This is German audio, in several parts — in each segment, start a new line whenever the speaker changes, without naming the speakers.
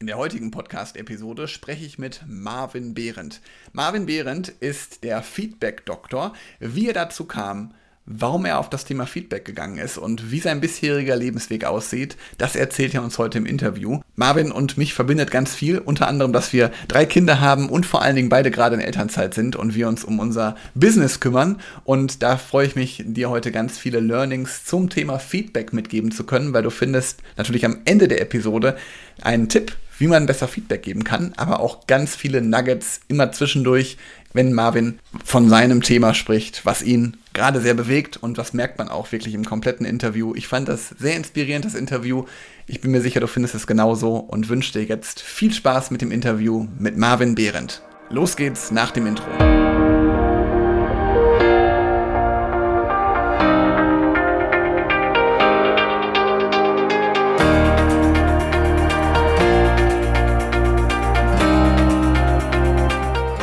In der heutigen Podcast-Episode spreche ich mit Marvin Behrendt. Marvin Behrendt ist der Feedback-Doktor. Wie er dazu kam, warum er auf das Thema Feedback gegangen ist und wie sein bisheriger Lebensweg aussieht, das erzählt er uns heute im Interview. Marvin und mich verbindet ganz viel, unter anderem, dass wir drei Kinder haben und vor allen Dingen beide gerade in Elternzeit sind und wir uns um unser Business kümmern. Und da freue ich mich, dir heute ganz viele Learnings zum Thema Feedback mitgeben zu können, weil du findest natürlich am Ende der Episode einen Tipp wie man besser Feedback geben kann, aber auch ganz viele Nuggets immer zwischendurch, wenn Marvin von seinem Thema spricht, was ihn gerade sehr bewegt und das merkt man auch wirklich im kompletten Interview. Ich fand das sehr inspirierend, das Interview. Ich bin mir sicher, du findest es genauso und wünsche dir jetzt viel Spaß mit dem Interview mit Marvin Behrendt. Los geht's nach dem Intro.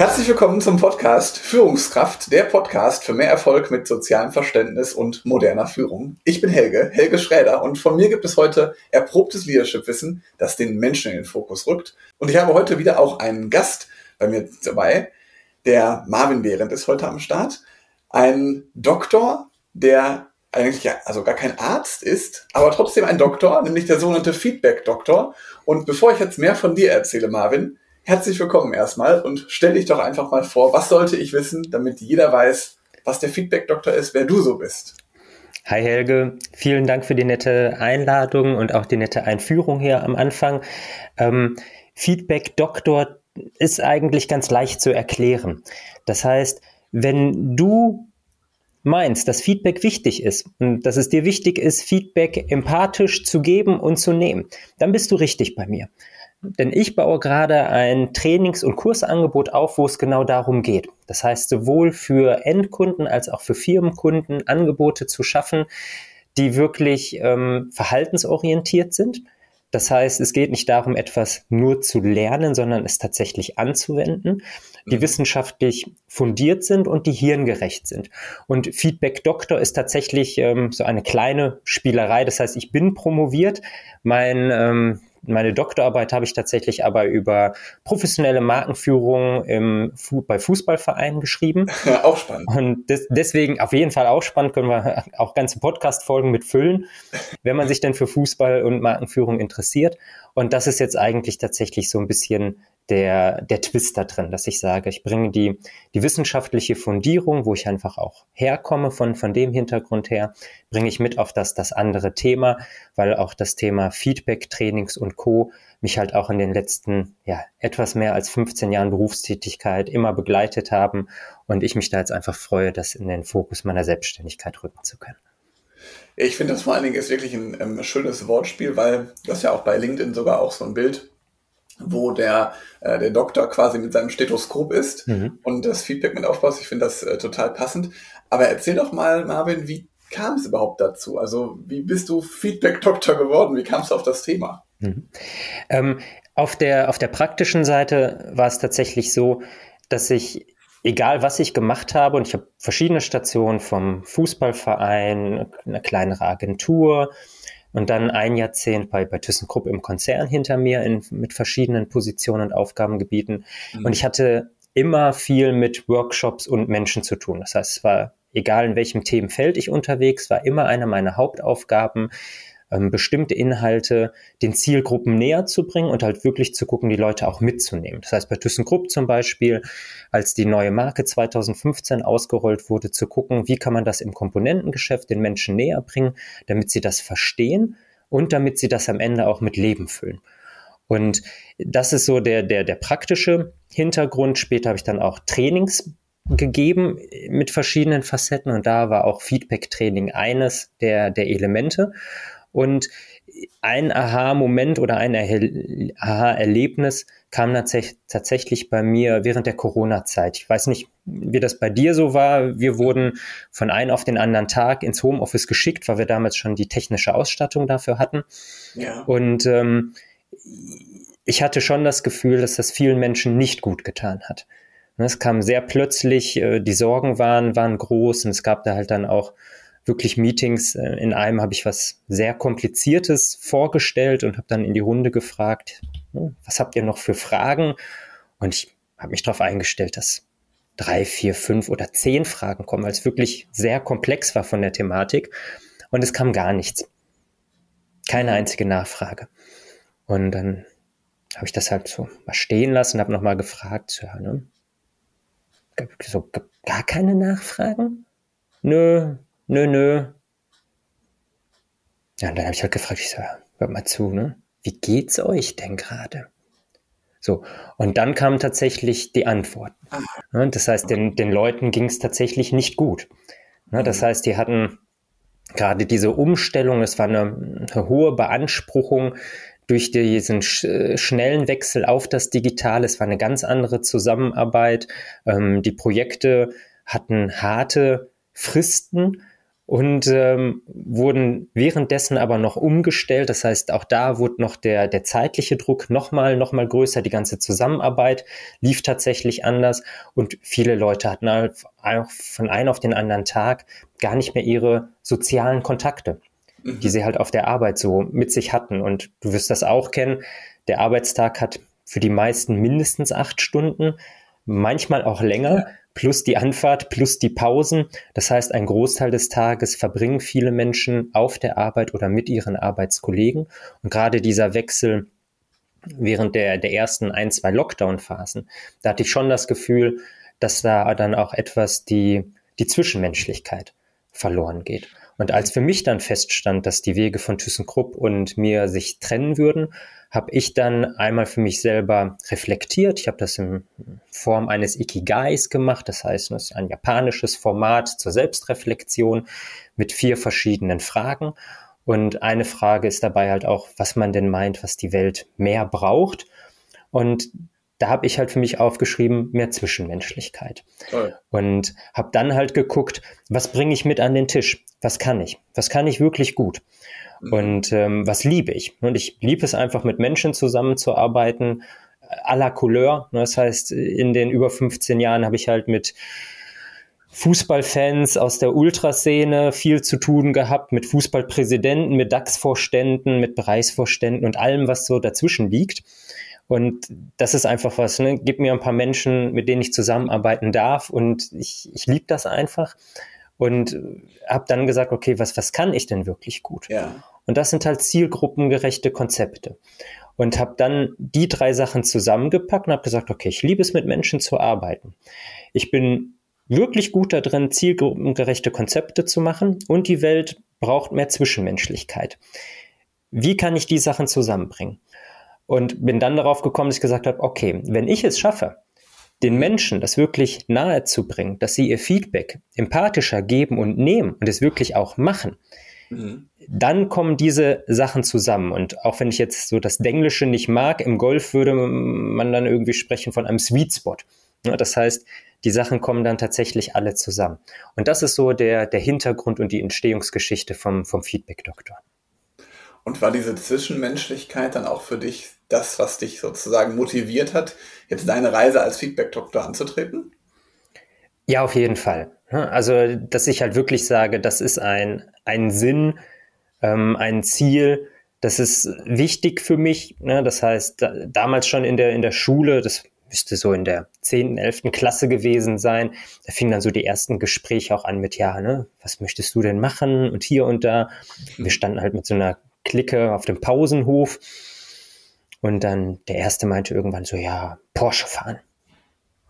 Herzlich willkommen zum Podcast Führungskraft, der Podcast für mehr Erfolg mit sozialem Verständnis und moderner Führung. Ich bin Helge, Helge Schräder und von mir gibt es heute erprobtes Leadership-Wissen, das den Menschen in den Fokus rückt. Und ich habe heute wieder auch einen Gast bei mir dabei. Der Marvin Behrendt ist heute am Start. Ein Doktor, der eigentlich ja, also gar kein Arzt ist, aber trotzdem ein Doktor, nämlich der sogenannte Feedback-Doktor. Und bevor ich jetzt mehr von dir erzähle, Marvin, herzlich willkommen erstmal und stell dich doch einfach mal vor, was sollte ich wissen, damit jeder weiß, was der Feedback-Doktor ist, wer du so bist.
Hi Helge, vielen Dank für die nette Einladung und auch die nette Einführung hier am Anfang. Ähm, Feedback-Doktor ist eigentlich ganz leicht zu erklären. Das heißt, wenn du meinst, dass Feedback wichtig ist und dass es dir wichtig ist, Feedback empathisch zu geben und zu nehmen, dann bist du richtig bei mir. Denn ich baue gerade ein Trainings- und Kursangebot auf, wo es genau darum geht. Das heißt, sowohl für Endkunden als auch für Firmenkunden Angebote zu schaffen, die wirklich ähm, verhaltensorientiert sind. Das heißt, es geht nicht darum, etwas nur zu lernen, sondern es tatsächlich anzuwenden, die mhm. wissenschaftlich fundiert sind und die hirngerecht sind. Und Feedback Doktor ist tatsächlich ähm, so eine kleine Spielerei. Das heißt, ich bin promoviert. Mein ähm, meine Doktorarbeit habe ich tatsächlich aber über professionelle Markenführung im, bei Fußballvereinen geschrieben.
auch spannend.
Und des, deswegen auf jeden Fall auch spannend, können wir auch ganze Podcast-Folgen mit füllen, wenn man sich denn für Fußball und Markenführung interessiert. Und das ist jetzt eigentlich tatsächlich so ein bisschen der, der Twist da drin, dass ich sage, ich bringe die, die wissenschaftliche Fundierung, wo ich einfach auch herkomme von, von dem Hintergrund her, bringe ich mit auf das, das andere Thema, weil auch das Thema Feedback, Trainings und Co. mich halt auch in den letzten, ja, etwas mehr als 15 Jahren Berufstätigkeit immer begleitet haben und ich mich da jetzt einfach freue, das in den Fokus meiner Selbstständigkeit rücken zu können.
Ich finde das vor allen Dingen ist wirklich ein ähm, schönes Wortspiel, weil das ja auch bei LinkedIn sogar auch so ein Bild wo der, äh, der Doktor quasi mit seinem Stethoskop ist mhm. und das Feedback mit aufbaut. Ich finde das äh, total passend. Aber erzähl doch mal, Marvin, wie kam es überhaupt dazu? Also wie bist du Feedback-Doktor geworden? Wie kamst du auf das Thema? Mhm.
Ähm, auf, der, auf der praktischen Seite war es tatsächlich so, dass ich, egal was ich gemacht habe, und ich habe verschiedene Stationen vom Fußballverein, eine kleinere Agentur, und dann ein Jahrzehnt bei, bei ThyssenKrupp im Konzern hinter mir in, mit verschiedenen Positionen und Aufgabengebieten. Mhm. Und ich hatte immer viel mit Workshops und Menschen zu tun. Das heißt, es war egal in welchem Themenfeld ich unterwegs war, immer eine meiner Hauptaufgaben, ähm, bestimmte Inhalte den Zielgruppen näher zu bringen und halt wirklich zu gucken, die Leute auch mitzunehmen. Das heißt, bei ThyssenKrupp zum Beispiel, als die neue Marke 2015 ausgerollt wurde, zu gucken, wie kann man das im Komponentengeschäft den Menschen näher bringen, damit sie das verstehen und damit sie das am Ende auch mit Leben füllen. Und das ist so der, der, der praktische Hintergrund. Später habe ich dann auch Trainings gegeben mit verschiedenen Facetten und da war auch Feedback-Training eines der, der Elemente. Und ein Aha-Moment oder ein Aha-Erlebnis kam tatsächlich bei mir während der Corona-Zeit. Ich weiß nicht, wie das bei dir so war. Wir wurden von einem auf den anderen Tag ins Homeoffice geschickt, weil wir damals schon die technische Ausstattung dafür hatten. Ja. Und ähm, ich hatte schon das Gefühl, dass das vielen Menschen nicht gut getan hat. Es kam sehr plötzlich, äh, die Sorgen waren, waren groß und es gab da halt dann auch wirklich Meetings. Äh, in einem habe ich was sehr Kompliziertes vorgestellt und habe dann in die Runde gefragt, Hm, was habt ihr noch für Fragen? Und ich habe mich darauf eingestellt, dass drei, vier, fünf oder zehn Fragen kommen, weil es wirklich sehr komplex war von der Thematik. Und es kam gar nichts. Keine einzige Nachfrage. Und dann habe ich das halt so mal stehen lassen, habe nochmal gefragt, ja, ne? So, gar keine Nachfragen? Nö, nö, nö. Ja, und dann habe ich halt gefragt, ich so, hört mal zu, ne? Wie geht's euch denn gerade? So, und dann kam tatsächlich die Antwort. Ne? Das heißt, den, den Leuten ging es tatsächlich nicht gut. Ne? Das heißt, die hatten gerade diese Umstellung, es war eine, eine hohe Beanspruchung durch diesen sch äh, schnellen Wechsel auf das Digitale. Es war eine ganz andere Zusammenarbeit. Ähm, die Projekte hatten harte Fristen und ähm, wurden währenddessen aber noch umgestellt. Das heißt, auch da wurde noch der, der zeitliche Druck nochmal noch mal größer. Die ganze Zusammenarbeit lief tatsächlich anders und viele Leute hatten auch von einem auf den anderen Tag gar nicht mehr ihre sozialen Kontakte, mhm. die sie halt auf der Arbeit so mit sich hatten. Und du wirst das auch kennen. Der Arbeitstag hat für die meisten mindestens acht Stunden, manchmal auch länger. Ja plus die Anfahrt, plus die Pausen. Das heißt, ein Großteil des Tages verbringen viele Menschen auf der Arbeit oder mit ihren Arbeitskollegen. Und gerade dieser Wechsel während der, der ersten ein, zwei Lockdown-Phasen, da hatte ich schon das Gefühl, dass da dann auch etwas die, die Zwischenmenschlichkeit verloren geht. Und als für mich dann feststand, dass die Wege von ThyssenKrupp und mir sich trennen würden, habe ich dann einmal für mich selber reflektiert. Ich habe das in Form eines Ikigais gemacht. Das heißt, es ist ein japanisches Format zur Selbstreflexion mit vier verschiedenen Fragen. Und eine Frage ist dabei halt auch, was man denn meint, was die Welt mehr braucht. Und da habe ich halt für mich aufgeschrieben, mehr Zwischenmenschlichkeit. Toll. Und habe dann halt geguckt, was bringe ich mit an den Tisch? Was kann ich? Was kann ich wirklich gut? Mhm. Und ähm, was liebe ich? Und ich liebe es einfach, mit Menschen zusammenzuarbeiten, à la Couleur. Das heißt, in den über 15 Jahren habe ich halt mit Fußballfans aus der Ultraszene viel zu tun gehabt, mit Fußballpräsidenten, mit DAX-Vorständen, mit Bereichsvorständen und allem, was so dazwischen liegt. Und das ist einfach was, ne? Gib mir ein paar Menschen, mit denen ich zusammenarbeiten darf und ich, ich liebe das einfach und habe dann gesagt, okay, was, was kann ich denn wirklich gut? Ja. Und das sind halt zielgruppengerechte Konzepte. Und habe dann die drei Sachen zusammengepackt und habe gesagt, okay, ich liebe es, mit Menschen zu arbeiten. Ich bin wirklich gut da drin, zielgruppengerechte Konzepte zu machen und die Welt braucht mehr Zwischenmenschlichkeit. Wie kann ich die Sachen zusammenbringen? Und bin dann darauf gekommen, dass ich gesagt habe, okay, wenn ich es schaffe, den Menschen das wirklich nahe zu bringen, dass sie ihr Feedback empathischer geben und nehmen und es wirklich auch machen, mhm. dann kommen diese Sachen zusammen. Und auch wenn ich jetzt so das Denglische nicht mag, im Golf würde man dann irgendwie sprechen von einem Sweet Spot. Das heißt, die Sachen kommen dann tatsächlich alle zusammen. Und das ist so der, der Hintergrund und die Entstehungsgeschichte vom, vom Feedback-Doktor.
Und war diese Zwischenmenschlichkeit dann auch für dich das, was dich sozusagen motiviert hat, jetzt deine Reise als Feedback-Doktor anzutreten?
Ja, auf jeden Fall. Also, dass ich halt wirklich sage, das ist ein, ein Sinn, ähm, ein Ziel, das ist wichtig für mich. Ne? Das heißt, da, damals schon in der, in der Schule, das müsste so in der 10., 11. Klasse gewesen sein, da fingen dann so die ersten Gespräche auch an mit, ja, ne, was möchtest du denn machen und hier und da. Wir standen halt mit so einer Clique auf dem Pausenhof und dann der erste meinte irgendwann so, ja, Porsche fahren.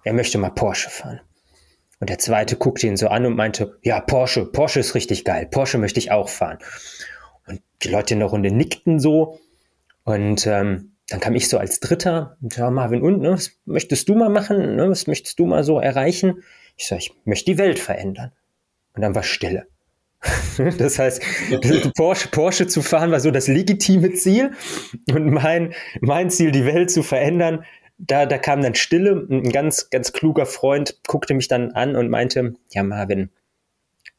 Er möchte mal Porsche fahren. Und der zweite guckte ihn so an und meinte, ja, Porsche, Porsche ist richtig geil. Porsche möchte ich auch fahren. Und die Leute in der Runde nickten so. Und ähm, dann kam ich so als Dritter und ja, Marvin, und, ne, was möchtest du mal machen? Ne, was möchtest du mal so erreichen? Ich sage, ich möchte die Welt verändern. Und dann war Stille. Das heißt, Porsche, Porsche zu fahren war so das legitime Ziel und mein, mein Ziel, die Welt zu verändern, da, da kam dann Stille. Ein ganz, ganz kluger Freund guckte mich dann an und meinte, ja Marvin,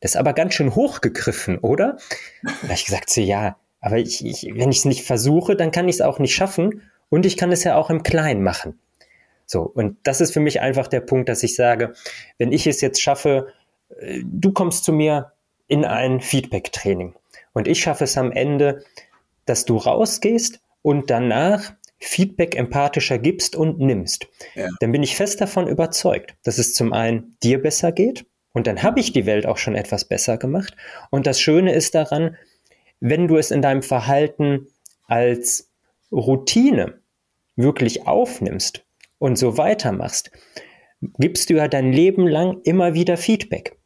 das ist aber ganz schön hochgegriffen, oder? Da habe ich gesagt, so, ja, aber ich, ich, wenn ich es nicht versuche, dann kann ich es auch nicht schaffen und ich kann es ja auch im Kleinen machen. So, und das ist für mich einfach der Punkt, dass ich sage, wenn ich es jetzt schaffe, äh, du kommst zu mir, in ein Feedback-Training. Und ich schaffe es am Ende, dass du rausgehst und danach Feedback empathischer gibst und nimmst, ja. dann bin ich fest davon überzeugt, dass es zum einen dir besser geht und dann habe ich die Welt auch schon etwas besser gemacht. Und das Schöne ist daran, wenn du es in deinem Verhalten als Routine wirklich aufnimmst und so weitermachst, gibst du ja dein Leben lang immer wieder Feedback.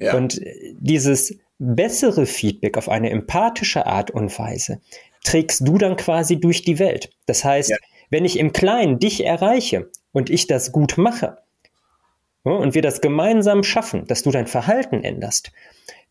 Ja. Und dieses bessere Feedback auf eine empathische Art und Weise trägst du dann quasi durch die Welt. Das heißt, ja. wenn ich im Kleinen dich erreiche und ich das gut mache und wir das gemeinsam schaffen, dass du dein Verhalten änderst,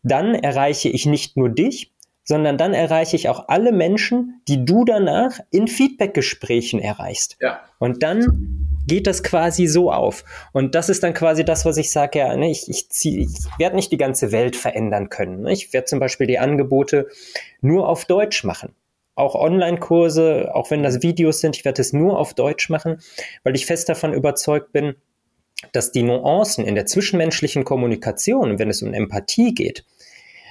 dann erreiche ich nicht nur dich, sondern dann erreiche ich auch alle Menschen, die du danach in Feedbackgesprächen erreichst. Ja. Und dann geht das quasi so auf. Und das ist dann quasi das, was ich sage, ja, ne, ich, ich, ich werde nicht die ganze Welt verändern können. Ne? Ich werde zum Beispiel die Angebote nur auf Deutsch machen. Auch Online-Kurse, auch wenn das Videos sind, ich werde es nur auf Deutsch machen, weil ich fest davon überzeugt bin, dass die Nuancen in der zwischenmenschlichen Kommunikation, wenn es um Empathie geht,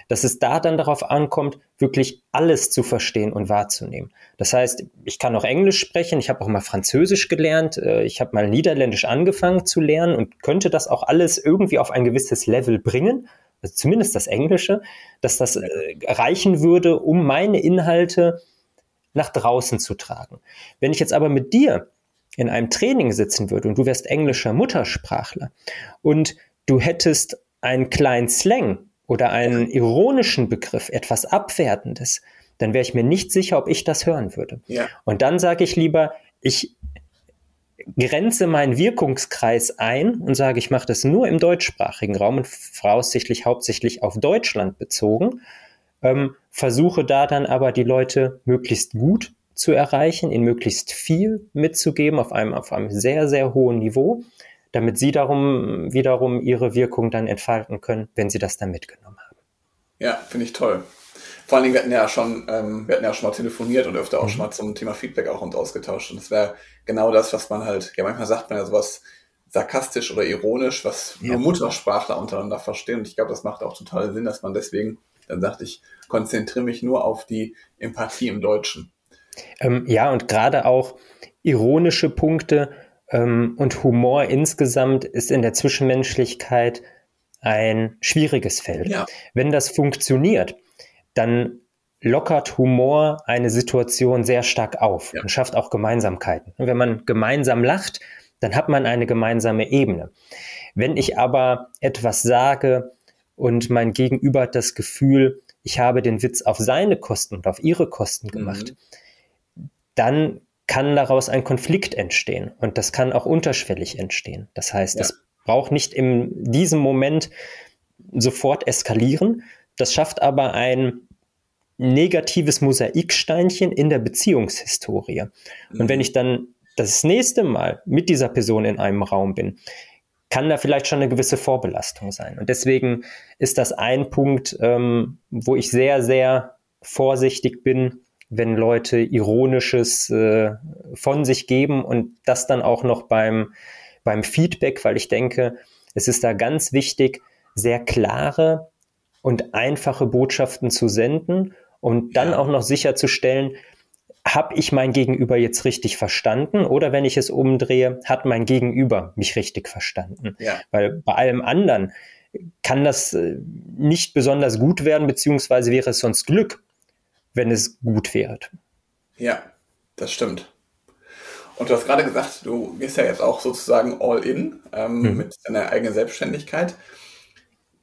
dass es da dann darauf ankommt, wirklich alles zu verstehen und wahrzunehmen. Das heißt, ich kann auch Englisch sprechen, ich habe auch mal Französisch gelernt, äh, ich habe mal Niederländisch angefangen zu lernen und könnte das auch alles irgendwie auf ein gewisses Level bringen, also zumindest das Englische, dass das äh, reichen würde, um meine Inhalte nach draußen zu tragen. Wenn ich jetzt aber mit dir in einem Training sitzen würde und du wärst englischer Muttersprachler und du hättest einen kleinen Slang, oder einen ironischen Begriff, etwas Abwertendes, dann wäre ich mir nicht sicher, ob ich das hören würde. Ja. Und dann sage ich lieber, ich grenze meinen Wirkungskreis ein und sage, ich mache das nur im deutschsprachigen Raum und voraussichtlich hauptsächlich auf Deutschland bezogen, ähm, versuche da dann aber die Leute möglichst gut zu erreichen, ihnen möglichst viel mitzugeben auf einem, auf einem sehr, sehr hohen Niveau damit sie darum wiederum ihre Wirkung dann entfalten können, wenn sie das dann mitgenommen haben.
Ja, finde ich toll. Vor allen Dingen, wir hatten ja schon, ähm, wir hatten ja schon mal telefoniert und öfter auch mhm. schon mal zum Thema Feedback auch uns ausgetauscht. Und das wäre genau das, was man halt, ja, manchmal sagt man ja sowas sarkastisch oder ironisch, was ja. nur Muttersprachler untereinander verstehen. Und ich glaube, das macht auch total Sinn, dass man deswegen dann sagt, ich konzentriere mich nur auf die Empathie im Deutschen.
Ähm, ja, und gerade auch ironische Punkte und Humor insgesamt ist in der Zwischenmenschlichkeit ein schwieriges Feld. Ja. Wenn das funktioniert, dann lockert Humor eine Situation sehr stark auf ja. und schafft auch Gemeinsamkeiten. Und wenn man gemeinsam lacht, dann hat man eine gemeinsame Ebene. Wenn ich aber etwas sage und mein Gegenüber hat das Gefühl, ich habe den Witz auf seine Kosten und auf ihre Kosten gemacht, mhm. dann kann daraus ein Konflikt entstehen und das kann auch unterschwellig entstehen. Das heißt, ja. braucht nicht in diesem Moment sofort eskalieren. Das schafft aber ein negatives Mosaiksteinchen in der Beziehungshistorie. Mhm. Und wenn ich dann das nächste Mal mit dieser Person in einem Raum bin, kann da vielleicht schon eine gewisse Vorbelastung sein. Und deswegen ist das ein Punkt, ähm, wo ich sehr, sehr vorsichtig bin, wenn Leute Ironisches äh, von sich geben und das dann auch noch beim, beim Feedback, weil ich denke, es ist da ganz wichtig, sehr klare und einfache Botschaften zu senden und dann ja. auch noch sicherzustellen, habe ich mein Gegenüber jetzt richtig verstanden oder wenn ich es umdrehe, hat mein Gegenüber mich richtig verstanden? Ja. Weil bei allem anderen kann das äh, nicht besonders gut werden, beziehungsweise wäre es sonst Glück, wenn es gut wird.
Ja, das stimmt. Und du hast gerade gesagt, du gehst ja jetzt auch sozusagen all in ähm, mhm. mit deiner eigenen Selbstständigkeit.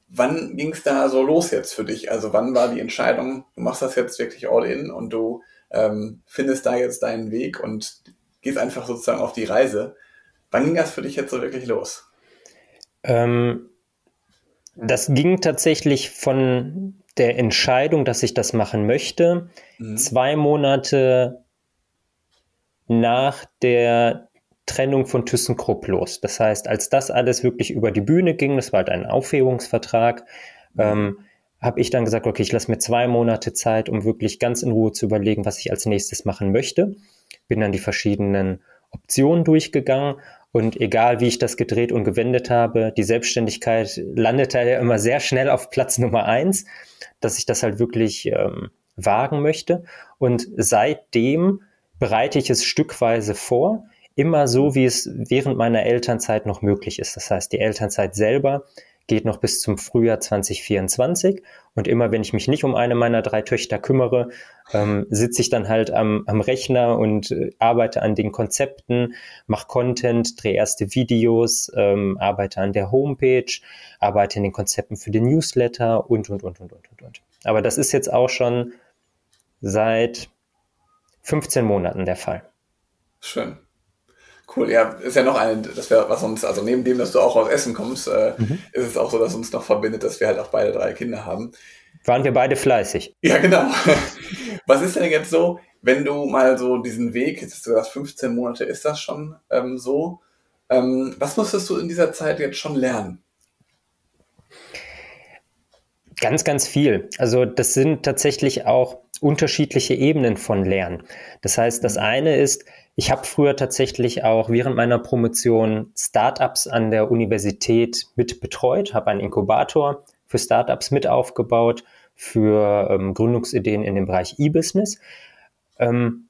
Wann ging es da so los jetzt für dich? Also wann war die Entscheidung, du machst das jetzt wirklich all in und du ähm, findest da jetzt deinen Weg und gehst einfach sozusagen auf die Reise. Wann ging das für dich jetzt so wirklich los?
Ähm, das ging tatsächlich von der Entscheidung, dass ich das machen möchte, mhm. zwei Monate nach der Trennung von ThyssenKrupp los. Das heißt, als das alles wirklich über die Bühne ging, das war halt ein Aufhebungsvertrag, mhm. ähm, habe ich dann gesagt, okay, ich lasse mir zwei Monate Zeit, um wirklich ganz in Ruhe zu überlegen, was ich als nächstes machen möchte. Bin dann die verschiedenen Optionen durchgegangen und egal wie ich das gedreht und gewendet habe, die Selbstständigkeit landete ja immer sehr schnell auf Platz Nummer eins dass ich das halt wirklich ähm, wagen möchte. Und seitdem bereite ich es stückweise vor, immer so, wie es während meiner Elternzeit noch möglich ist. Das heißt, die Elternzeit selber geht noch bis zum Frühjahr 2024. Und immer wenn ich mich nicht um eine meiner drei Töchter kümmere, ähm, sitze ich dann halt am, am Rechner und äh, arbeite an den Konzepten, mache Content, drehe erste Videos, ähm, arbeite an der Homepage, arbeite in den Konzepten für den Newsletter und, und, und, und, und, und, und. Aber das ist jetzt auch schon seit 15 Monaten der Fall.
Schön. Cool, ja, ist ja noch eine, das wäre was uns, also neben dem, dass du auch aus Essen kommst, äh, mhm. ist es auch so, dass uns noch verbindet, dass wir halt auch beide drei Kinder haben.
Waren wir beide fleißig?
Ja, genau. was ist denn jetzt so, wenn du mal so diesen Weg, jetzt hast du gesagt, 15 Monate ist das schon ähm, so, ähm, was musstest du in dieser Zeit jetzt schon lernen?
Ganz, ganz viel. Also das sind tatsächlich auch unterschiedliche Ebenen von Lernen. Das heißt, das mhm. eine ist, ich habe früher tatsächlich auch während meiner Promotion Startups an der Universität mit betreut, habe einen Inkubator für Startups mit aufgebaut, für ähm, Gründungsideen in dem Bereich E-Business. Ähm,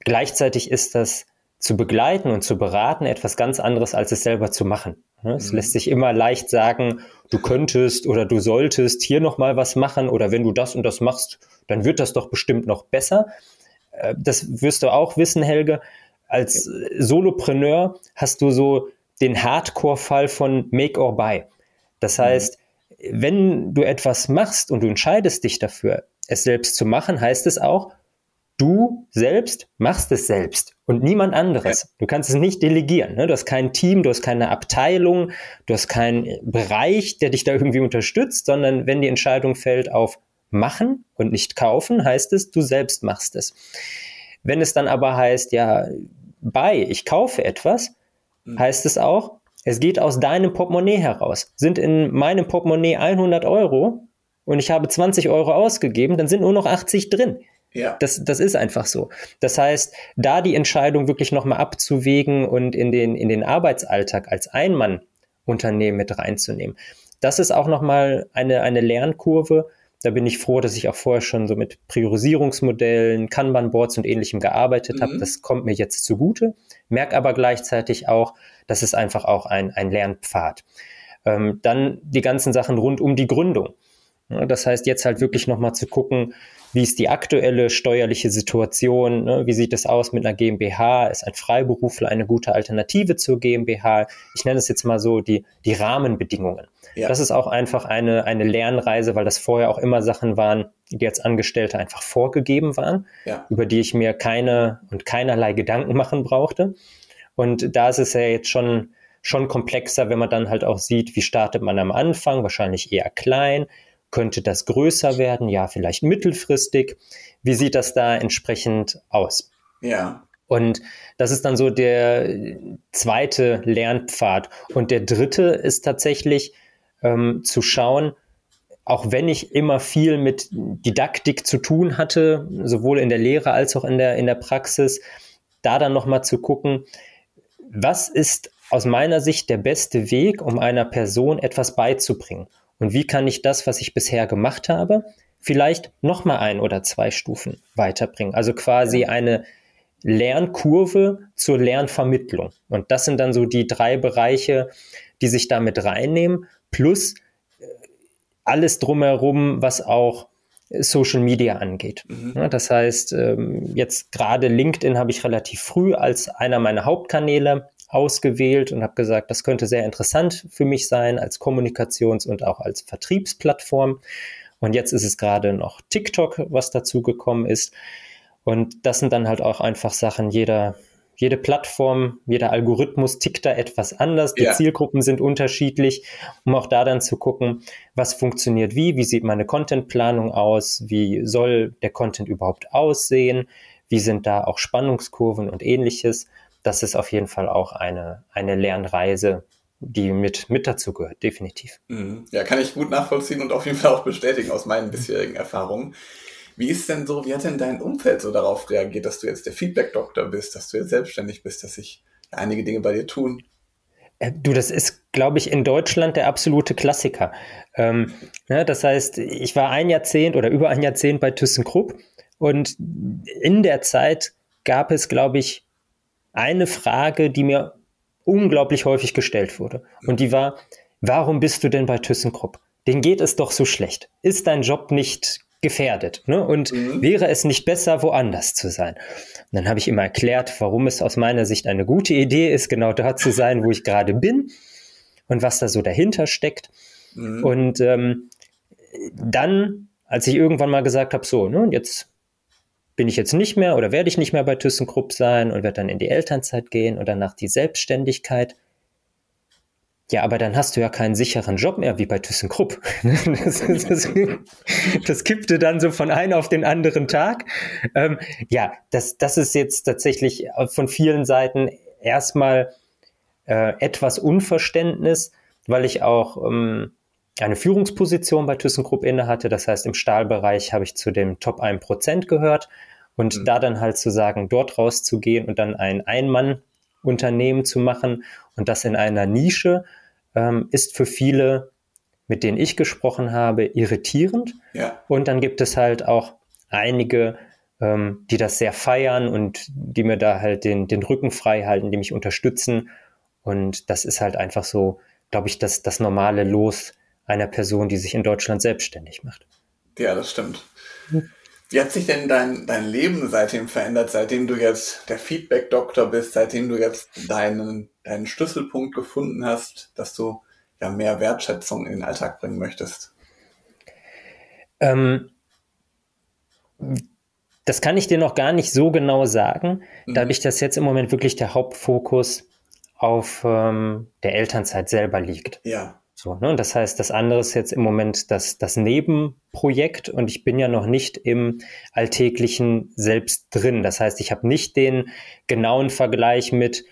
gleichzeitig ist das zu begleiten und zu beraten etwas ganz anderes, als es selber zu machen. Ne? Es mhm. lässt sich immer leicht sagen, du könntest oder du solltest hier nochmal was machen oder wenn du das und das machst, dann wird das doch bestimmt noch besser. Äh, das wirst du auch wissen, Helge. Als Solopreneur hast du so den Hardcore-Fall von Make or Buy. Das mhm. heißt, wenn du etwas machst und du entscheidest dich dafür, es selbst zu machen, heißt es auch, du selbst machst es selbst und niemand anderes. Du kannst es nicht delegieren. Ne? Du hast kein Team, du hast keine Abteilung, du hast keinen Bereich, der dich da irgendwie unterstützt, sondern wenn die Entscheidung fällt auf machen und nicht kaufen, heißt es, du selbst machst es. Wenn es dann aber heißt, ja, bei, ich kaufe etwas, mhm. heißt es auch, es geht aus deinem Portemonnaie heraus. Sind in meinem Portemonnaie 100 Euro und ich habe 20 Euro ausgegeben, dann sind nur noch 80 drin. Ja. Das, das ist einfach so. Das heißt, da die Entscheidung wirklich nochmal abzuwägen und in den, in den Arbeitsalltag als Einmann-Unternehmen mit reinzunehmen, das ist auch nochmal eine, eine Lernkurve, da bin ich froh, dass ich auch vorher schon so mit Priorisierungsmodellen, Kanban-Boards und ähnlichem gearbeitet mhm. habe. Das kommt mir jetzt zugute. Merke aber gleichzeitig auch, das ist einfach auch ein, ein Lernpfad. Ähm, dann die ganzen Sachen rund um die Gründung. Ja, das heißt, jetzt halt wirklich nochmal zu gucken, wie ist die aktuelle steuerliche Situation, ne? wie sieht es aus mit einer GmbH, ist ein Freiberufler eine gute Alternative zur GmbH? Ich nenne es jetzt mal so die, die Rahmenbedingungen. Ja. Das ist auch einfach eine, eine Lernreise, weil das vorher auch immer Sachen waren, die als Angestellte einfach vorgegeben waren, ja. über die ich mir keine und keinerlei Gedanken machen brauchte. Und da ist es ja jetzt schon, schon komplexer, wenn man dann halt auch sieht, wie startet man am Anfang, wahrscheinlich eher klein, könnte das größer werden, ja, vielleicht mittelfristig. Wie sieht das da entsprechend aus?
Ja.
Und das ist dann so der zweite Lernpfad. Und der dritte ist tatsächlich, ähm, zu schauen, auch wenn ich immer viel mit Didaktik zu tun hatte, sowohl in der Lehre als auch in der, in der Praxis, da dann nochmal zu gucken, was ist aus meiner Sicht der beste Weg, um einer Person etwas beizubringen? Und wie kann ich das, was ich bisher gemacht habe, vielleicht nochmal ein oder zwei Stufen weiterbringen? Also quasi eine Lernkurve zur Lernvermittlung. Und das sind dann so die drei Bereiche, die sich damit reinnehmen, plus äh, alles drumherum, was auch Social Media angeht. Mhm. Das heißt, ähm, jetzt gerade LinkedIn habe ich relativ früh als einer meiner Hauptkanäle ausgewählt und habe gesagt, das könnte sehr interessant für mich sein als Kommunikations- und auch als Vertriebsplattform. Und jetzt ist es gerade noch TikTok, was dazu gekommen ist. Und das sind dann halt auch einfach Sachen, jeder, jede Plattform, jeder Algorithmus tickt da etwas anders, die ja. Zielgruppen sind unterschiedlich, um auch da dann zu gucken, was funktioniert wie, wie sieht meine Contentplanung aus, wie soll der Content überhaupt aussehen, wie sind da auch Spannungskurven und ähnliches. Das ist auf jeden Fall auch eine, eine Lernreise, die mit, mit dazu gehört, definitiv.
Mhm. Ja, kann ich gut nachvollziehen und auf jeden Fall auch bestätigen aus meinen bisherigen Erfahrungen. Wie ist denn so, wie hat denn dein Umfeld so darauf reagiert, dass du jetzt der Feedback-Doktor bist, dass du jetzt selbstständig bist, dass sich einige Dinge bei dir tun?
Äh, du, das ist, glaube ich, in Deutschland der absolute Klassiker. Ähm, ne, das heißt, ich war ein Jahrzehnt oder über ein Jahrzehnt bei ThyssenKrupp und in der Zeit gab es, glaube ich, eine Frage, die mir unglaublich häufig gestellt wurde. Und die war, warum bist du denn bei ThyssenKrupp? Den geht es doch so schlecht. Ist dein Job nicht gefährdet? Ne? Und mhm. wäre es nicht besser, woanders zu sein? Und dann habe ich immer erklärt, warum es aus meiner Sicht eine gute Idee ist, genau da zu sein, wo ich gerade bin und was da so dahinter steckt. Mhm. Und ähm, dann, als ich irgendwann mal gesagt habe, so, ne, jetzt bin ich jetzt nicht mehr oder werde ich nicht mehr bei ThyssenKrupp sein und werde dann in die Elternzeit gehen und danach die Selbstständigkeit. Ja, aber dann hast du ja keinen sicheren Job mehr wie bei ThyssenKrupp. Das, das, das, kippte dann so von einem auf den anderen Tag. Ähm, ja, das, das ist jetzt tatsächlich von vielen Seiten erstmal äh, etwas Unverständnis, weil ich auch ähm, eine Führungsposition bei ThyssenKrupp inne hatte. Das heißt, im Stahlbereich habe ich zu dem Top 1% gehört. Und mhm. da dann halt zu sagen, dort rauszugehen und dann ein Ein-Mann-Unternehmen zu machen und das in einer Nische, ähm, ist für viele, mit denen ich gesprochen habe, irritierend. Ja. Und dann gibt es halt auch einige, ähm, die das sehr feiern und die mir da halt den, den Rücken frei halten, die mich unterstützen. Und das ist halt einfach so, glaube ich, das, das normale Los einer Person, die sich in Deutschland selbstständig macht.
Ja, das stimmt. Wie hat sich denn dein, dein Leben seitdem verändert, seitdem du jetzt der Feedback-Doktor bist, seitdem du jetzt deinen, deinen Schlüsselpunkt gefunden hast, dass du ja mehr Wertschätzung in den Alltag bringen möchtest? Ähm,
das kann ich dir noch gar nicht so genau sagen, mhm. da ich das jetzt im Moment wirklich der Hauptfokus auf ähm, der Elternzeit selber liegt.
Ja.
So, ne? Und das heißt, das andere ist jetzt im Moment das, das Nebenprojekt und ich bin ja noch nicht im Alltäglichen selbst drin. Das heißt, ich habe nicht den genauen Vergleich mit,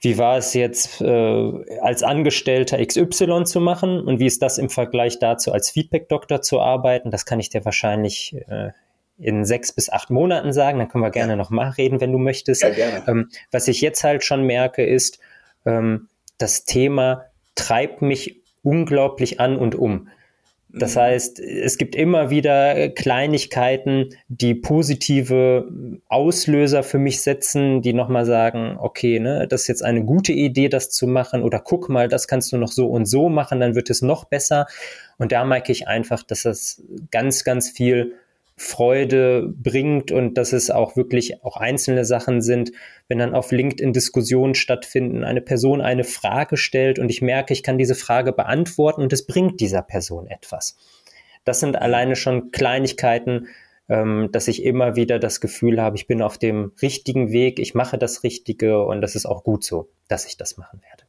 wie war es jetzt äh, als Angestellter XY zu machen und wie ist das im Vergleich dazu als Feedback-Doktor zu arbeiten. Das kann ich dir wahrscheinlich äh, in sechs bis acht Monaten sagen. Dann können wir gerne ja. noch mal reden, wenn du möchtest. Ja, gerne. Ähm, was ich jetzt halt schon merke, ist ähm, das Thema treibt mich unglaublich an und um. Das mhm. heißt, es gibt immer wieder Kleinigkeiten, die positive Auslöser für mich setzen, die nochmal sagen, okay, ne, das ist jetzt eine gute Idee, das zu machen oder guck mal, das kannst du noch so und so machen, dann wird es noch besser. Und da merke ich einfach, dass das ganz, ganz viel Freude bringt und dass es auch wirklich auch einzelne Sachen sind, wenn dann auf LinkedIn Diskussionen stattfinden, eine Person eine Frage stellt und ich merke, ich kann diese Frage beantworten und es bringt dieser Person etwas. Das sind alleine schon Kleinigkeiten, ähm, dass ich immer wieder das Gefühl habe, ich bin auf dem richtigen Weg, ich mache das Richtige und das ist auch gut so, dass ich das machen werde.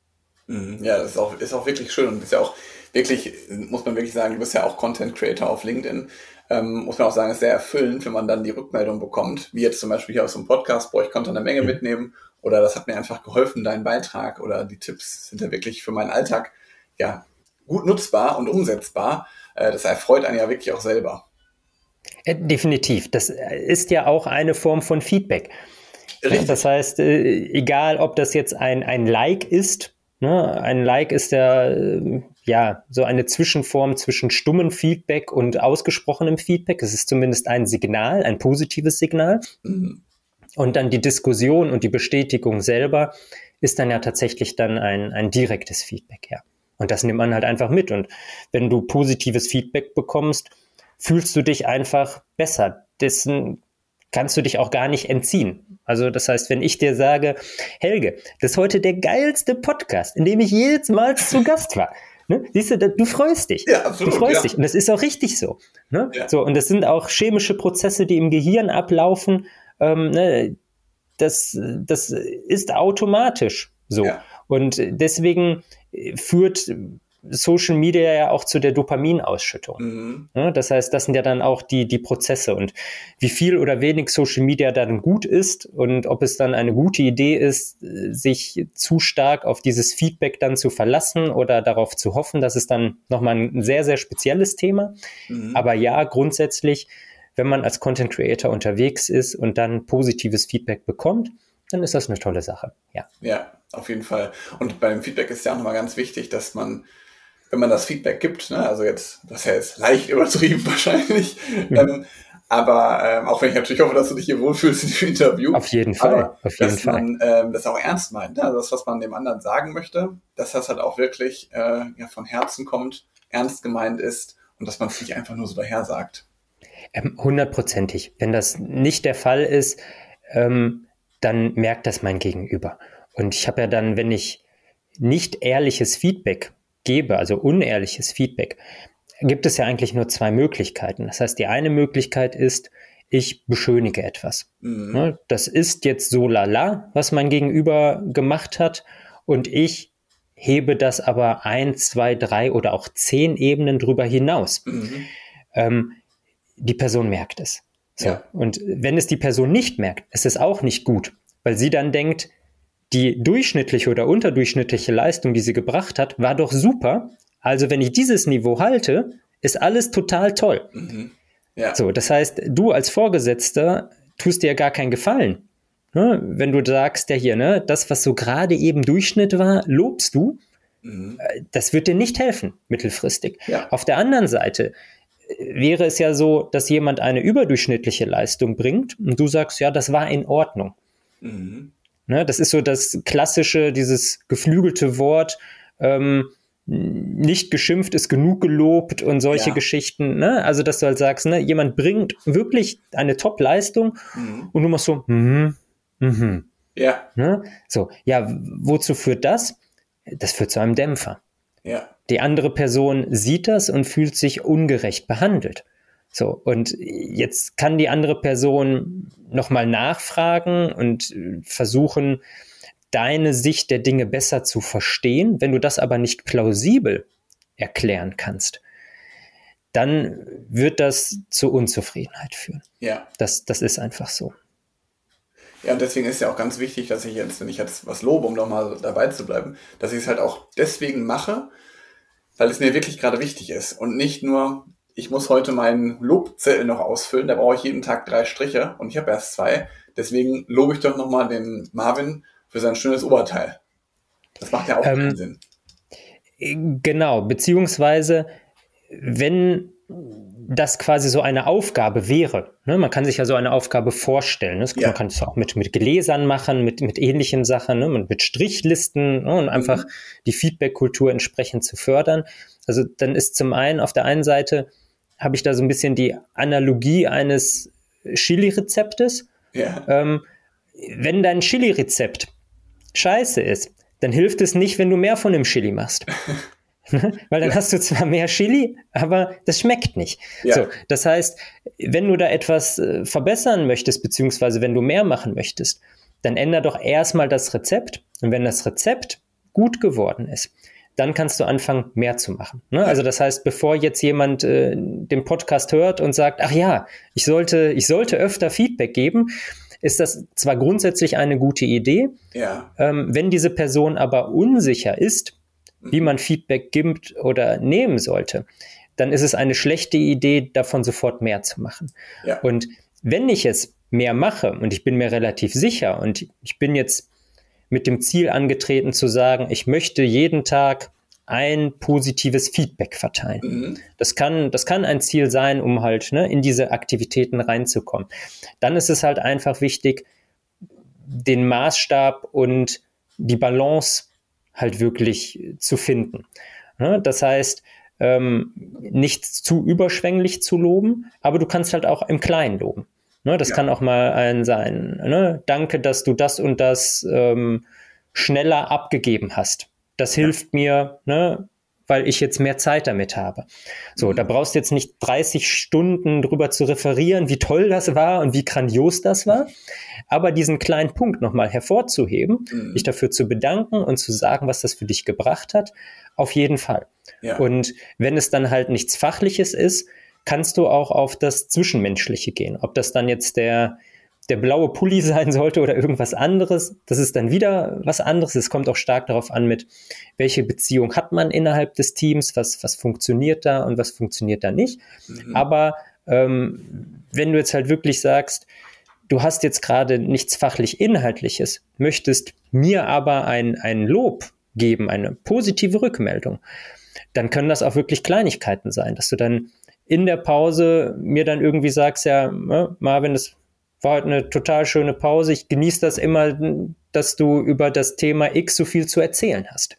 Mhm. Ja, das ist auch, ist auch wirklich schön und ist ja auch wirklich, muss man wirklich sagen, du bist ja auch Content Creator auf LinkedIn ähm, muss man auch sagen, ist sehr erfüllend, wenn man dann die Rückmeldung bekommt, wie jetzt zum Beispiel hier aus dem Podcast, boah, ich konnte eine Menge mitnehmen oder das hat mir einfach geholfen, dein Beitrag oder die Tipps sind ja wirklich für meinen Alltag ja gut nutzbar und umsetzbar. Äh, das erfreut einen ja wirklich auch selber.
Äh, definitiv. Das ist ja auch eine Form von Feedback. Richtig. Das heißt, äh, egal ob das jetzt ein, ein Like ist, ne? ein Like ist ja äh, ja, so eine Zwischenform zwischen stummem Feedback und ausgesprochenem Feedback. Es ist zumindest ein Signal, ein positives Signal. Mhm. Und dann die Diskussion und die Bestätigung selber ist dann ja tatsächlich dann ein, ein direktes Feedback, ja. Und das nimmt man halt einfach mit. Und wenn du positives Feedback bekommst, fühlst du dich einfach besser. Dessen kannst du dich auch gar nicht entziehen. Also das heißt, wenn ich dir sage, Helge, das ist heute der geilste Podcast, in dem ich jedes Mal zu Gast war, Ne? Siehst du, du freust dich. Ja, absolut, du freust ja. dich. Und das ist auch richtig so. Ne? Ja. So, und das sind auch chemische Prozesse, die im Gehirn ablaufen. Ähm, ne? das, das ist automatisch so. Ja. Und deswegen führt Social Media ja auch zu der Dopaminausschüttung. Mhm. Ja, das heißt, das sind ja dann auch die, die Prozesse und wie viel oder wenig Social Media dann gut ist und ob es dann eine gute Idee ist, sich zu stark auf dieses Feedback dann zu verlassen oder darauf zu hoffen, das ist dann nochmal ein sehr, sehr spezielles Thema. Mhm. Aber ja, grundsätzlich, wenn man als Content Creator unterwegs ist und dann positives Feedback bekommt, dann ist das eine tolle Sache. Ja.
Ja, auf jeden Fall. Und beim Feedback ist ja auch nochmal ganz wichtig, dass man wenn man das Feedback gibt, ne, also jetzt, das ist ja jetzt leicht übertrieben wahrscheinlich, mhm. ähm, Aber ähm, auch wenn ich natürlich hoffe, dass du dich hier wohlfühlst in dem Interview.
Auf jeden Fall. Auf jeden
dass
Fall.
man ähm, das auch ernst meint. Ne? Also das, was man dem anderen sagen möchte, dass das halt auch wirklich äh, ja, von Herzen kommt, ernst gemeint ist und dass man es nicht einfach nur so daher sagt.
Ähm, Hundertprozentig. Wenn das nicht der Fall ist, ähm, dann merkt das mein Gegenüber. Und ich habe ja dann, wenn ich nicht ehrliches Feedback gebe, also unehrliches Feedback, gibt es ja eigentlich nur zwei Möglichkeiten. Das heißt, die eine Möglichkeit ist, ich beschönige etwas.
Mhm.
Ne, Das ist jetzt so lala, was mein Gegenüber gemacht hat, und ich hebe das aber ein, zwei, drei oder auch zehn Ebenen drüber hinaus.
Mhm.
Ähm, die Person merkt es. So.
Ja.
Und wenn es die Person nicht merkt, ist es auch nicht gut, weil sie dann denkt, die durchschnittliche oder unterdurchschnittliche Leistung, die sie gebracht hat, war doch super. Also wenn ich dieses Niveau halte, ist alles total toll.
Mhm. Ja.
So, das heißt, du als Vorgesetzter tust dir gar keinen Gefallen. Ne? Wenn du sagst, ja hier, ne, das, was so gerade eben Durchschnitt war, lobst du,
Mhm.
das wird dir nicht helfen, mittelfristig.
Ja.
Auf der anderen Seite äh, wäre es ja so, dass jemand eine überdurchschnittliche Leistung bringt und du sagst, ja, das war in Ordnung.
Mhm.
Ne, das ist so das klassische, dieses geflügelte Wort, ähm, nicht geschimpft ist genug gelobt und solche
Ja.
Geschichten. Ne? Also, dass du halt sagst, ne, jemand bringt wirklich eine Top-Leistung
Mhm.
und du machst so, mhm, mhm.
Ja.
Ne? So, ja, wozu führt das? Das führt zu einem Dämpfer.
Ja.
Die andere Person sieht das und fühlt sich ungerecht behandelt. So, und jetzt kann die andere Person nochmal nachfragen und äh, versuchen, deine Sicht der Dinge besser zu verstehen. Wenn du das aber nicht plausibel erklären kannst, dann wird das zu Unzufriedenheit führen.
Ja.
Das, das ist einfach so.
Ja, und deswegen ist ja auch ganz wichtig, dass ich jetzt, wenn ich jetzt was lobe, um nochmal dabei zu bleiben, dass ich es halt auch deswegen mache, weil es mir wirklich gerade wichtig ist. Und nicht nur, ich muss heute meinen Lobzettel noch ausfüllen, da brauche ich jeden Tag drei Striche und ich habe erst zwei. Deswegen lobe ich doch nochmal den Marvin für sein schönes Oberteil. Das macht ja auch
Ähm,
keinen Sinn.
Genau, beziehungsweise wenn das quasi so eine Aufgabe wäre, ne, man kann sich ja so eine Aufgabe vorstellen. Ne? Das,
Ja.
Man kann es auch mit, mit Gläsern machen, mit, mit ähnlichen Sachen, ne? und mit Strichlisten ne? und einfach die Feedback-Kultur entsprechend zu fördern. Also dann ist zum einen auf der einen Seite habe ich da so ein bisschen die Analogie eines Chili-Rezeptes.
Ja.
Ähm, wenn dein Chili-Rezept scheiße ist, dann hilft es nicht, wenn du mehr von dem Chili machst. Weil dann hast du zwar mehr Chili, aber das schmeckt nicht.
Ja.
So, das heißt, wenn du da etwas äh, verbessern möchtest, beziehungsweise wenn du mehr machen möchtest, dann änder doch erstmal das Rezept. Und wenn das Rezept gut geworden ist, dann kannst du anfangen, mehr zu machen. Ne? Also das heißt, bevor jetzt jemand äh, den Podcast hört und sagt, ach ja, ich sollte, ich sollte öfter Feedback geben, ist das zwar grundsätzlich eine gute Idee,
Ja.
ähm, wenn diese Person aber unsicher ist, wie man Feedback gibt oder nehmen sollte, dann ist es eine schlechte Idee, davon sofort mehr zu machen.
Ja.
Und wenn ich es mehr mache und ich bin mir relativ sicher und ich bin jetzt mit dem Ziel angetreten zu sagen, ich möchte jeden Tag ein positives Feedback verteilen.
Mhm.
Das kann, das kann ein Ziel sein, um halt ne, in diese Aktivitäten reinzukommen. Dann ist es halt einfach wichtig, den Maßstab und die Balance halt wirklich zu finden. Ne? Das heißt, ähm, nicht zu überschwänglich zu loben, aber du kannst halt auch im Kleinen loben. Ne? Das
Ja.
kann auch mal ein sein. Ne? Danke, dass du das und das ähm, schneller abgegeben hast. Das hilft mir, ne? weil ich jetzt mehr Zeit damit habe. So, da brauchst du jetzt nicht 30 Stunden drüber zu referieren, wie toll das war und wie grandios das war, aber diesen kleinen Punkt nochmal hervorzuheben,
Mhm.
dich dafür zu bedanken und zu sagen, was das für dich gebracht hat, auf jeden Fall.
Ja.
Und wenn es dann halt nichts Fachliches ist, kannst du auch auf das Zwischenmenschliche gehen. Ob das dann jetzt der, der blaue Pulli sein sollte oder irgendwas anderes, das ist dann wieder was anderes. Es kommt auch stark darauf an, mit welche Beziehung hat man innerhalb des Teams, was, was funktioniert da und was funktioniert da nicht.
Mhm.
Aber ähm, wenn du jetzt halt wirklich sagst, du hast jetzt gerade nichts fachlich Inhaltliches, möchtest mir aber ein, ein Lob geben, eine positive Rückmeldung, dann können das auch wirklich Kleinigkeiten sein, dass du dann in der Pause mir dann irgendwie sagst, ja, ne, Marvin, das war heute eine total schöne Pause. Ich genieße das immer, dass du über das Thema X so viel zu erzählen hast.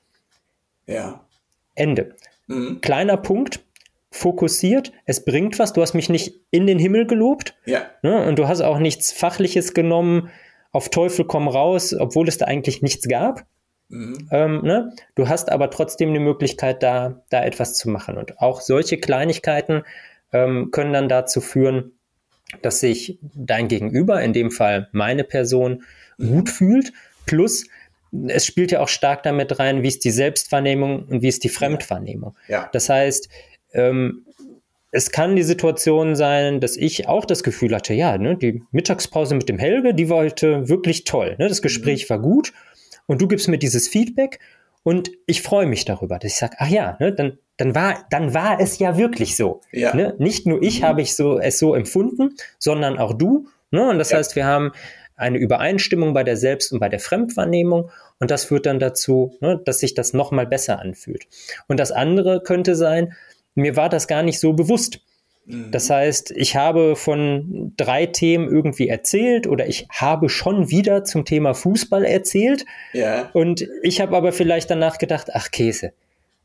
Ja.
Ende. Mhm. Kleiner Punkt, fokussiert, es bringt was, du hast mich nicht in den Himmel gelobt
ja.
ne, und du hast auch nichts Fachliches genommen, auf Teufel komm raus, obwohl es da eigentlich nichts gab. Mhm. Ähm, ne? Du hast aber trotzdem die Möglichkeit, da, da etwas zu machen. Und auch solche Kleinigkeiten ähm, können dann dazu führen, dass sich dein Gegenüber, in dem Fall meine Person, mhm. gut fühlt. Plus, es spielt ja auch stark damit rein, wie ist die Selbstwahrnehmung und wie ist die Fremdwahrnehmung.
Ja.
Das heißt, ähm, es kann die Situation sein, dass ich auch das Gefühl hatte, ja, ne, die Mittagspause mit dem Helge, die war heute wirklich toll. Ne? Das Gespräch mhm. war gut und du gibst mir dieses Feedback und ich freue mich darüber, dass ich sage, ach ja, ne, dann, dann, war, dann war es ja wirklich so.
Ja.
Ne? Nicht nur ich mhm. habe ich so, es so empfunden, sondern auch du. Ne? Und das ja. heißt, wir haben eine Übereinstimmung bei der Selbst- und bei der Fremdwahrnehmung und das führt dann dazu, ne, dass sich das nochmal besser anfühlt. Und das andere könnte sein, mir war das gar nicht so bewusst. Mhm. Das heißt, ich habe von drei Themen irgendwie erzählt oder ich habe schon wieder zum Thema Fußball erzählt.
Ja.
Und ich habe aber vielleicht danach gedacht, ach Käse,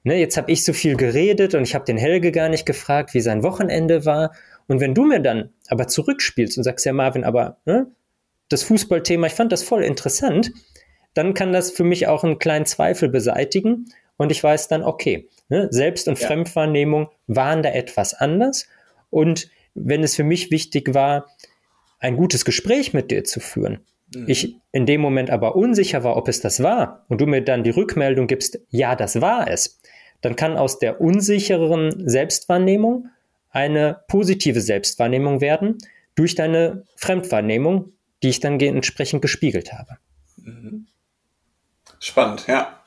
ne, jetzt habe ich so viel geredet und ich habe den Helge gar nicht gefragt, wie sein Wochenende war. Und wenn du mir dann aber zurückspielst und sagst, ja Marvin, aber ne, das Fußballthema, ich fand das voll interessant, dann kann das für mich auch einen kleinen Zweifel beseitigen und ich weiß dann, okay, Ne? Selbst- und ja. Fremdwahrnehmung waren da etwas anders. Und wenn es für mich wichtig war, ein gutes Gespräch mit dir zu führen, mhm. ich in dem Moment aber unsicher war, ob es das war, und du mir dann die Rückmeldung gibst, ja, das war es, dann kann aus der unsicheren Selbstwahrnehmung eine positive Selbstwahrnehmung werden durch deine Fremdwahrnehmung, die ich dann entsprechend gespiegelt habe. Mhm.
Spannend, ja.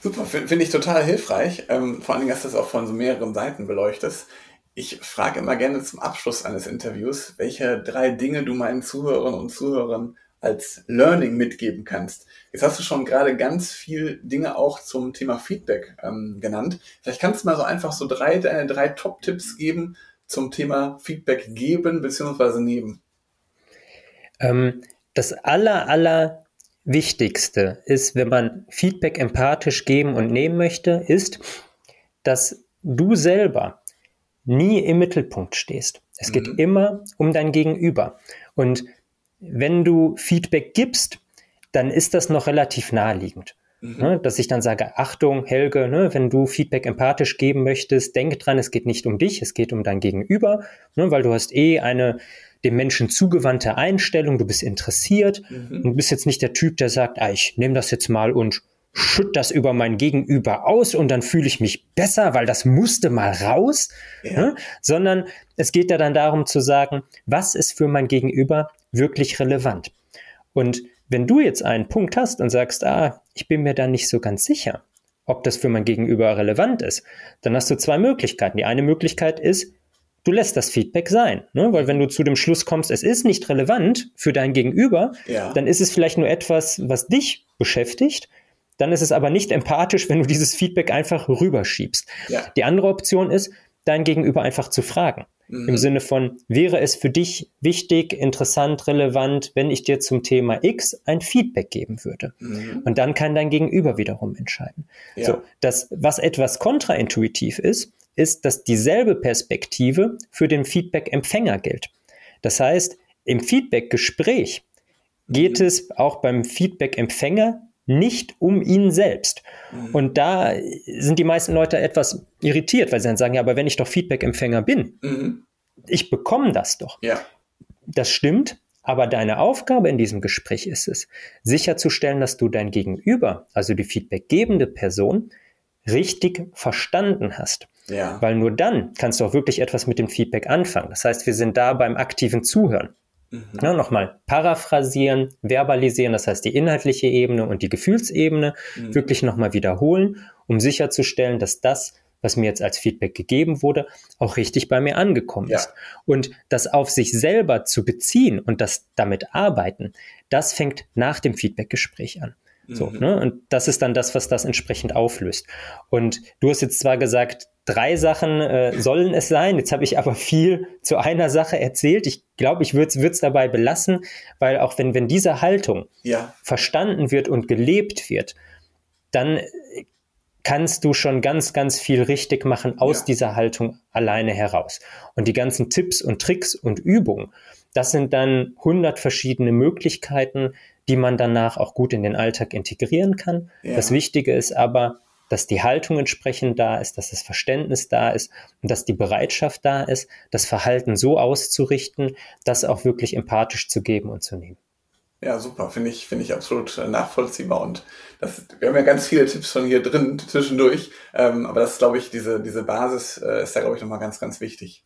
Super, finde find ich total hilfreich. Ähm, vor allen Dingen, dass du das auch von so mehreren Seiten beleuchtest. Ich frage immer gerne zum Abschluss eines Interviews, welche drei Dinge du meinen Zuhörern und Zuhörern als Learning mitgeben kannst. Jetzt hast du schon gerade ganz viel Dinge auch zum Thema Feedback ähm, genannt. Vielleicht kannst du mal so einfach so drei, deine drei Top-Tipps geben zum Thema Feedback geben bzw. nehmen.
Ähm, das aller, aller Wichtigste ist, wenn man Feedback empathisch geben und nehmen möchte, ist, dass du selber nie im Mittelpunkt stehst. Es mhm. geht immer um dein Gegenüber. Und wenn du Feedback gibst, dann ist das noch relativ naheliegend. Mhm. Ne, dass ich dann sage, Achtung, Helge, ne, wenn du Feedback empathisch geben möchtest, denk dran, es geht nicht um dich, es geht um dein Gegenüber, ne, weil du hast eh eine dem Menschen zugewandte Einstellung, du bist interessiert mhm. und bist jetzt nicht der Typ, der sagt, ah, ich nehme das jetzt mal und schütt das über mein Gegenüber aus und dann fühle ich mich besser, weil das musste mal raus, ja. ne? sondern es geht ja dann darum zu sagen, was ist für mein Gegenüber wirklich relevant. Und wenn du jetzt einen Punkt hast und sagst, ah, ich bin mir da nicht so ganz sicher, ob das für mein Gegenüber relevant ist, dann hast du zwei Möglichkeiten. Die eine Möglichkeit ist, du lässt das Feedback sein. Ne? Weil wenn du zu dem Schluss kommst, es ist nicht relevant für dein Gegenüber,
ja.
dann ist es vielleicht nur etwas, was dich beschäftigt. Dann ist es aber nicht empathisch, wenn du dieses Feedback einfach rüberschiebst.
Ja.
Die andere Option ist, dein Gegenüber einfach zu fragen. Mhm. Im Sinne von, wäre es für dich wichtig, interessant, relevant, wenn ich dir zum Thema X ein Feedback geben würde? Mhm. Und dann kann dein Gegenüber wiederum entscheiden.
Ja.
So, das, was etwas kontraintuitiv ist, ist, dass dieselbe Perspektive für den Feedback-Empfänger gilt. Das heißt, im Feedback-Gespräch geht mhm. es auch beim Feedback-Empfänger nicht um ihn selbst. Mhm. Und da sind die meisten Leute etwas irritiert, weil sie dann sagen, ja, aber wenn ich doch Feedback-Empfänger bin,
mhm.
ich bekomme das doch.
Ja.
Das stimmt, aber deine Aufgabe in diesem Gespräch ist es, sicherzustellen, dass du dein Gegenüber, also die feedbackgebende Person, richtig verstanden hast.
Ja.
Weil nur dann kannst du auch wirklich etwas mit dem Feedback anfangen. Das heißt, wir sind da beim aktiven Zuhören. Mhm. Ja, nochmal paraphrasieren, verbalisieren, das heißt die inhaltliche Ebene und die Gefühlsebene mhm. wirklich nochmal wiederholen, um sicherzustellen, dass das, was mir jetzt als Feedback gegeben wurde, auch richtig bei mir angekommen
ja.
ist. Und das auf sich selber zu beziehen und das damit arbeiten, das fängt nach dem Feedbackgespräch an. So, mhm. ne? Und das ist dann das, was das entsprechend auflöst. Und du hast jetzt zwar gesagt, drei Sachen äh, sollen es sein. Jetzt habe ich aber viel zu einer Sache erzählt. Ich glaube, ich würde es dabei belassen, weil auch wenn, wenn diese Haltung ja. verstanden wird und gelebt wird, dann kannst du schon ganz, ganz viel richtig machen aus ja. dieser Haltung alleine heraus. Und die ganzen Tipps und Tricks und Übungen, das sind dann 100 verschiedene Möglichkeiten, die man danach auch gut in den Alltag integrieren kann. Ja. Das Wichtige ist aber, dass die Haltung entsprechend da ist, dass das Verständnis da ist und dass die Bereitschaft da ist, das Verhalten so auszurichten, das auch wirklich empathisch zu geben und zu nehmen.
Ja, super, finde ich, finde ich absolut nachvollziehbar und das, wir haben ja ganz viele Tipps schon hier drin zwischendurch, ähm, aber das ist, glaube ich, diese, diese Basis äh, ist da, glaube ich, nochmal ganz, ganz wichtig.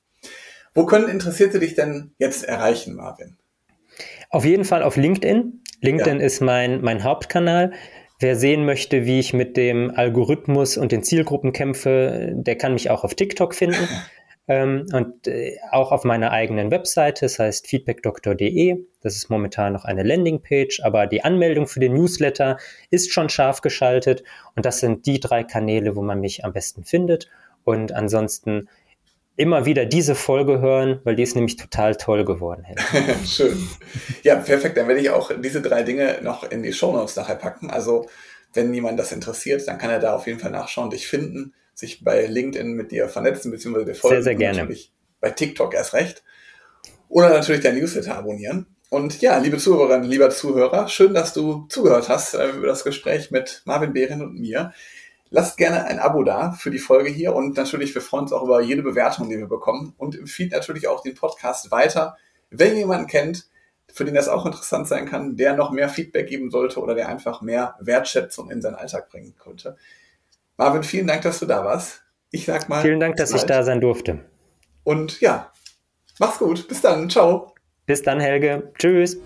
Wo können Interessierte dich denn jetzt erreichen, Marvin?
Auf jeden Fall auf LinkedIn. LinkedIn ja. ist mein, mein Hauptkanal. Wer sehen möchte, wie ich mit dem Algorithmus und den Zielgruppen kämpfe, der kann mich auch auf TikTok finden. ähm, und äh, auch auf meiner eigenen Webseite, das heißt feedbackdoktor.de. Das ist momentan noch eine Landingpage, aber die Anmeldung für den Newsletter ist schon scharf geschaltet. Und das sind die drei Kanäle, wo man mich am besten findet. Und ansonsten immer wieder diese Folge hören, weil die ist nämlich total toll geworden.
Schön. Ja, perfekt. Dann werde ich auch diese drei Dinge noch in die Shownotes nachher packen. Also, wenn jemand das interessiert, dann kann er da auf jeden Fall nachschauen, dich finden, sich bei LinkedIn mit dir vernetzen, beziehungsweise dir folgen.
Sehr, sehr gerne.
Natürlich bei TikTok erst recht. Oder natürlich dein Newsletter abonnieren. Und ja, liebe Zuhörerinnen, lieber Zuhörer, schön, dass du zugehört hast äh, über das Gespräch mit Marvin Behrin und mir. Lasst gerne ein Abo da für die Folge hier und natürlich, wir freuen uns auch über jede Bewertung, die wir bekommen und empfiehlt natürlich auch den Podcast weiter. Wenn ihr jemanden kennt, für den das auch interessant sein kann, der noch mehr Feedback geben sollte oder der einfach mehr Wertschätzung in seinen Alltag bringen könnte. Marvin, vielen Dank, dass du da warst.
Ich sag mal. Vielen Dank, dass bald. ich da sein durfte.
Und ja, mach's gut. Bis dann. Ciao.
Bis dann, Helge. Tschüss.